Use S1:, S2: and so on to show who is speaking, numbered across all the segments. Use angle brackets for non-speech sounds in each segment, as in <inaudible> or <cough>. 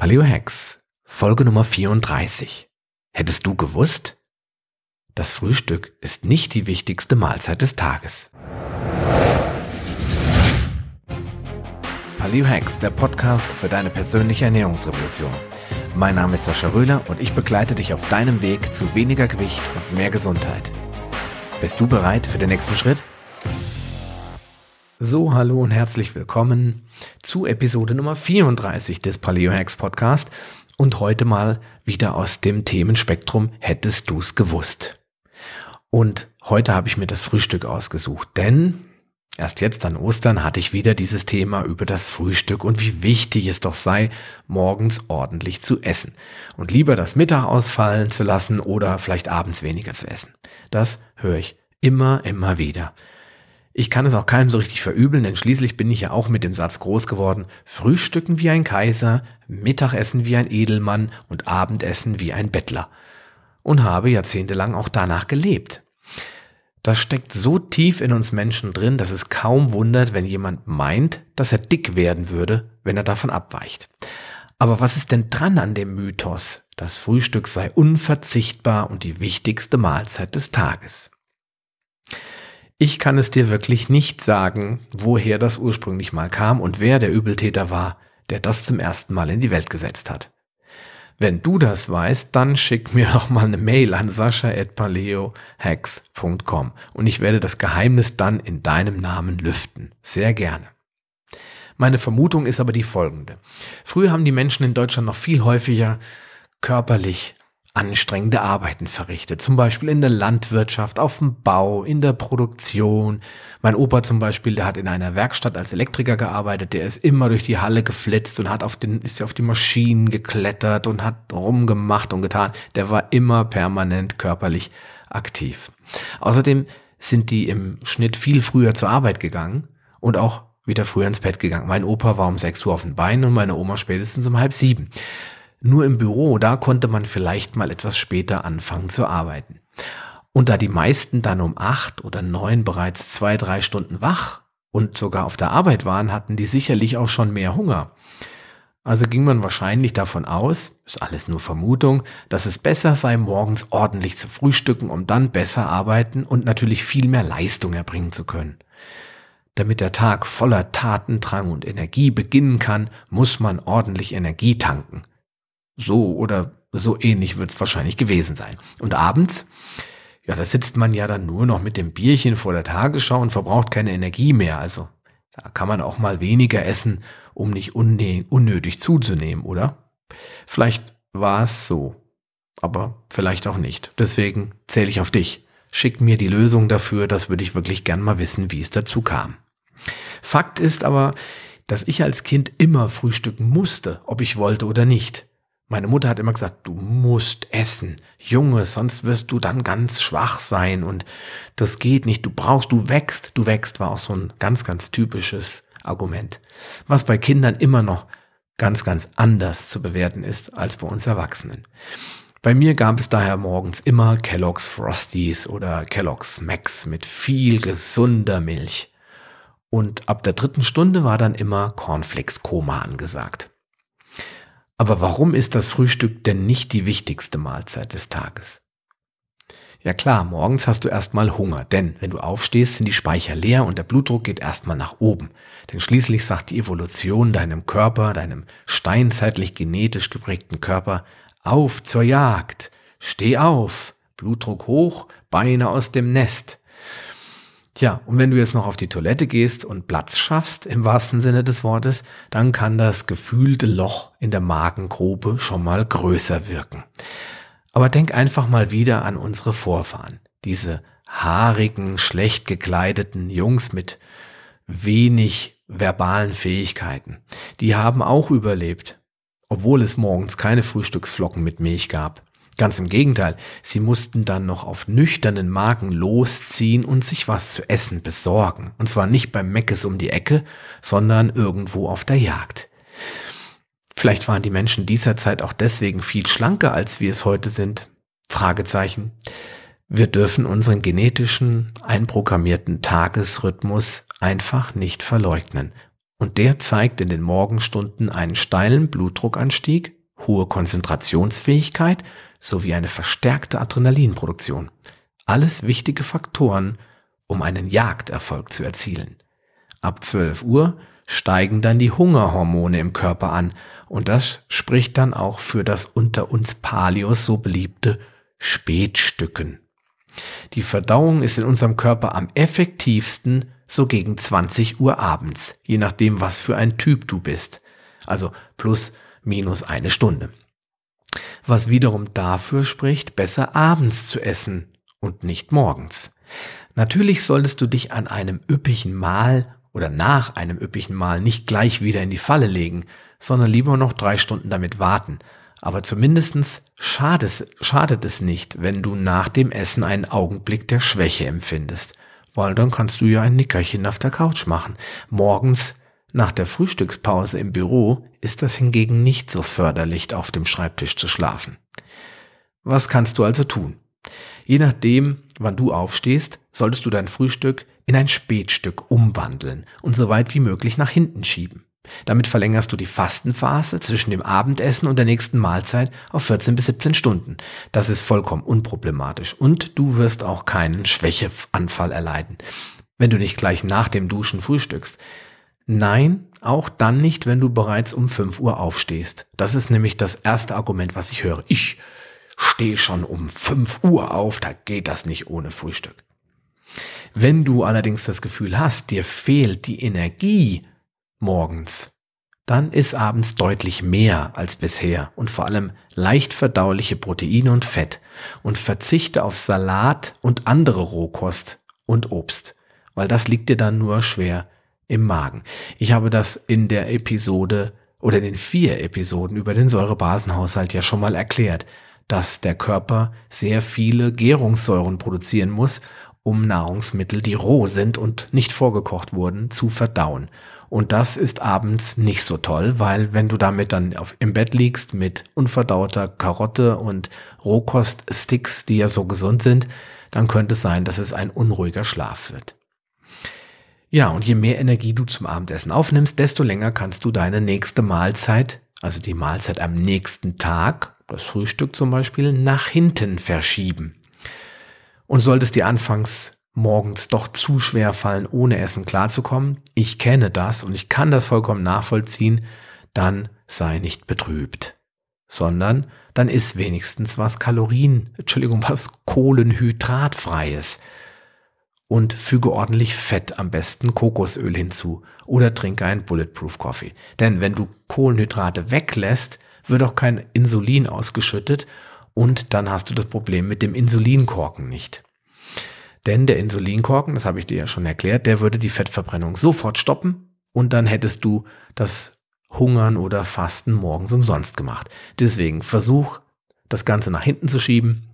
S1: Paleo Hacks, Folge Nummer 34. Hättest du gewusst? Das Frühstück ist nicht die wichtigste Mahlzeit des Tages. Paleo Hacks, der Podcast für deine persönliche Ernährungsrevolution. Mein Name ist Sascha Röhler und ich begleite dich auf deinem Weg zu weniger Gewicht und mehr Gesundheit. Bist du bereit für den nächsten Schritt? So, hallo und herzlich willkommen zu Episode Nummer 34 des Paleo Hacks Podcast und heute mal wieder aus dem Themenspektrum Hättest du's gewusst. Und heute habe ich mir das Frühstück ausgesucht, denn erst jetzt an Ostern hatte ich wieder dieses Thema über das Frühstück und wie wichtig es doch sei, morgens ordentlich zu essen und lieber das Mittag ausfallen zu lassen oder vielleicht abends weniger zu essen. Das höre ich immer, immer wieder. Ich kann es auch keinem so richtig verübeln, denn schließlich bin ich ja auch mit dem Satz groß geworden, Frühstücken wie ein Kaiser, Mittagessen wie ein Edelmann und Abendessen wie ein Bettler. Und habe jahrzehntelang auch danach gelebt. Das steckt so tief in uns Menschen drin, dass es kaum wundert, wenn jemand meint, dass er dick werden würde, wenn er davon abweicht. Aber was ist denn dran an dem Mythos, das Frühstück sei unverzichtbar und die wichtigste Mahlzeit des Tages? Ich kann es dir wirklich nicht sagen, woher das ursprünglich mal kam und wer der Übeltäter war, der das zum ersten Mal in die Welt gesetzt hat. Wenn du das weißt, dann schick mir <laughs> doch mal eine Mail an sascha.paleohacks.com und ich werde das Geheimnis dann in deinem Namen lüften. Sehr gerne. Meine Vermutung ist aber die folgende. Früher haben die Menschen in Deutschland noch viel häufiger körperlich anstrengende Arbeiten verrichtet. Zum Beispiel in der Landwirtschaft, auf dem Bau, in der Produktion. Mein Opa zum Beispiel, der hat in einer Werkstatt als Elektriker gearbeitet, der ist immer durch die Halle geflitzt und hat auf den, ist auf die Maschinen geklettert und hat rumgemacht und getan. Der war immer permanent körperlich aktiv. Außerdem sind die im Schnitt viel früher zur Arbeit gegangen und auch wieder früher ins Bett gegangen. Mein Opa war um 6 Uhr auf den Beinen und meine Oma spätestens um halb sieben. Nur im Büro, da konnte man vielleicht mal etwas später anfangen zu arbeiten. Und da die meisten dann um acht oder neun bereits zwei, drei Stunden wach und sogar auf der Arbeit waren, hatten die sicherlich auch schon mehr Hunger. Also ging man wahrscheinlich davon aus, ist alles nur Vermutung, dass es besser sei, morgens ordentlich zu frühstücken, um dann besser arbeiten und natürlich viel mehr Leistung erbringen zu können. Damit der Tag voller Tatendrang und Energie beginnen kann, muss man ordentlich Energie tanken. So oder so ähnlich wird es wahrscheinlich gewesen sein. Und abends, ja, da sitzt man ja dann nur noch mit dem Bierchen vor der Tagesschau und verbraucht keine Energie mehr. Also da kann man auch mal weniger essen, um nicht unnötig zuzunehmen, oder? Vielleicht war es so, aber vielleicht auch nicht. Deswegen zähle ich auf dich. Schick mir die Lösung dafür, das würde ich wirklich gern mal wissen, wie es dazu kam. Fakt ist aber, dass ich als Kind immer frühstücken musste, ob ich wollte oder nicht. Meine Mutter hat immer gesagt, du musst essen, Junge, sonst wirst du dann ganz schwach sein und das geht nicht, du brauchst, du wächst, du wächst, war auch so ein ganz, ganz typisches Argument, was bei Kindern immer noch ganz, ganz anders zu bewerten ist als bei uns Erwachsenen. Bei mir gab es daher morgens immer Kellogg's Frosties oder Kellogg's Max mit viel gesunder Milch. Und ab der dritten Stunde war dann immer Cornflakes Koma angesagt. Aber warum ist das Frühstück denn nicht die wichtigste Mahlzeit des Tages? Ja klar, morgens hast du erstmal Hunger, denn wenn du aufstehst, sind die Speicher leer und der Blutdruck geht erstmal nach oben. Denn schließlich sagt die Evolution deinem Körper, deinem steinzeitlich genetisch geprägten Körper, auf zur Jagd, steh auf, Blutdruck hoch, Beine aus dem Nest. Ja, und wenn du jetzt noch auf die Toilette gehst und Platz schaffst, im wahrsten Sinne des Wortes, dann kann das gefühlte Loch in der Magengrube schon mal größer wirken. Aber denk einfach mal wieder an unsere Vorfahren. Diese haarigen, schlecht gekleideten Jungs mit wenig verbalen Fähigkeiten. Die haben auch überlebt, obwohl es morgens keine Frühstücksflocken mit Milch gab. Ganz im Gegenteil, sie mussten dann noch auf nüchternen Magen losziehen und sich was zu essen besorgen. Und zwar nicht beim Meckes um die Ecke, sondern irgendwo auf der Jagd. Vielleicht waren die Menschen dieser Zeit auch deswegen viel schlanker, als wir es heute sind. Fragezeichen. Wir dürfen unseren genetischen, einprogrammierten Tagesrhythmus einfach nicht verleugnen. Und der zeigt in den Morgenstunden einen steilen Blutdruckanstieg, hohe Konzentrationsfähigkeit sowie eine verstärkte Adrenalinproduktion. Alles wichtige Faktoren, um einen Jagderfolg zu erzielen. Ab 12 Uhr steigen dann die Hungerhormone im Körper an und das spricht dann auch für das unter uns Palios so beliebte Spätstücken. Die Verdauung ist in unserem Körper am effektivsten so gegen 20 Uhr abends, je nachdem, was für ein Typ du bist. Also plus minus eine Stunde. Was wiederum dafür spricht, besser abends zu essen und nicht morgens. Natürlich solltest du dich an einem üppigen Mahl oder nach einem üppigen Mahl nicht gleich wieder in die Falle legen, sondern lieber noch drei Stunden damit warten. Aber zumindestens schadet, schadet es nicht, wenn du nach dem Essen einen Augenblick der Schwäche empfindest, weil dann kannst du ja ein Nickerchen auf der Couch machen. Morgens nach der Frühstückspause im Büro ist das hingegen nicht so förderlich, auf dem Schreibtisch zu schlafen. Was kannst du also tun? Je nachdem, wann du aufstehst, solltest du dein Frühstück in ein Spätstück umwandeln und so weit wie möglich nach hinten schieben. Damit verlängerst du die Fastenphase zwischen dem Abendessen und der nächsten Mahlzeit auf 14 bis 17 Stunden. Das ist vollkommen unproblematisch und du wirst auch keinen Schwächeanfall erleiden, wenn du nicht gleich nach dem Duschen frühstückst. Nein, auch dann nicht, wenn du bereits um 5 Uhr aufstehst. Das ist nämlich das erste Argument, was ich höre. Ich stehe schon um 5 Uhr auf, da geht das nicht ohne Frühstück. Wenn du allerdings das Gefühl hast, dir fehlt die Energie, morgens, dann isst abends deutlich mehr als bisher und vor allem leicht verdauliche Proteine und Fett und verzichte auf Salat und andere Rohkost und Obst, weil das liegt dir dann nur schwer im Magen. Ich habe das in der Episode oder in den vier Episoden über den Säurebasenhaushalt ja schon mal erklärt, dass der Körper sehr viele Gärungssäuren produzieren muss, um Nahrungsmittel, die roh sind und nicht vorgekocht wurden, zu verdauen. Und das ist abends nicht so toll, weil wenn du damit dann auf, im Bett liegst mit unverdauter Karotte und Rohkoststicks, die ja so gesund sind, dann könnte es sein, dass es ein unruhiger Schlaf wird. Ja, und je mehr Energie du zum Abendessen aufnimmst, desto länger kannst du deine nächste Mahlzeit, also die Mahlzeit am nächsten Tag, das Frühstück zum Beispiel, nach hinten verschieben. Und solltest dir anfangs morgens doch zu schwer fallen, ohne Essen klarzukommen, ich kenne das und ich kann das vollkommen nachvollziehen, dann sei nicht betrübt. Sondern dann isst wenigstens was Kalorien, Entschuldigung, was Kohlenhydratfreies. Und füge ordentlich Fett, am besten Kokosöl hinzu oder trinke einen Bulletproof Coffee. Denn wenn du Kohlenhydrate weglässt, wird auch kein Insulin ausgeschüttet und dann hast du das Problem mit dem Insulinkorken nicht. Denn der Insulinkorken, das habe ich dir ja schon erklärt, der würde die Fettverbrennung sofort stoppen und dann hättest du das Hungern oder Fasten morgens umsonst gemacht. Deswegen versuch das Ganze nach hinten zu schieben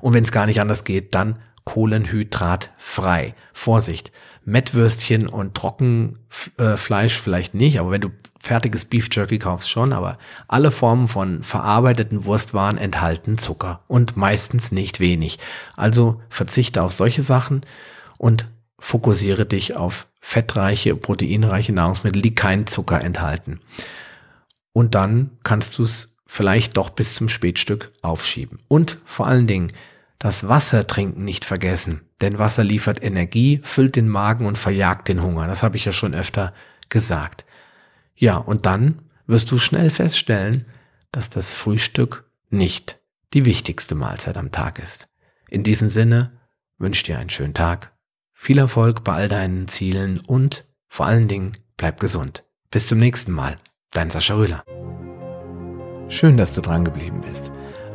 S1: und wenn es gar nicht anders geht, dann kohlenhydratfrei. Vorsicht, Mettwürstchen und Trockenfleisch vielleicht nicht, aber wenn du fertiges Beef Jerky kaufst schon, aber alle Formen von verarbeiteten Wurstwaren enthalten Zucker und meistens nicht wenig. Also verzichte auf solche Sachen und fokussiere dich auf fettreiche, proteinreiche Nahrungsmittel, die keinen Zucker enthalten. Und dann kannst du es vielleicht doch bis zum Spätstück aufschieben. Und vor allen Dingen das Wasser trinken nicht vergessen, denn Wasser liefert Energie, füllt den Magen und verjagt den Hunger. Das habe ich ja schon öfter gesagt. Ja, und dann wirst du schnell feststellen, dass das Frühstück nicht die wichtigste Mahlzeit am Tag ist. In diesem Sinne wünsche dir einen schönen Tag, viel Erfolg bei all deinen Zielen und vor allen Dingen bleib gesund. Bis zum nächsten Mal, dein Sascha Röhler. Schön, dass du dran geblieben bist.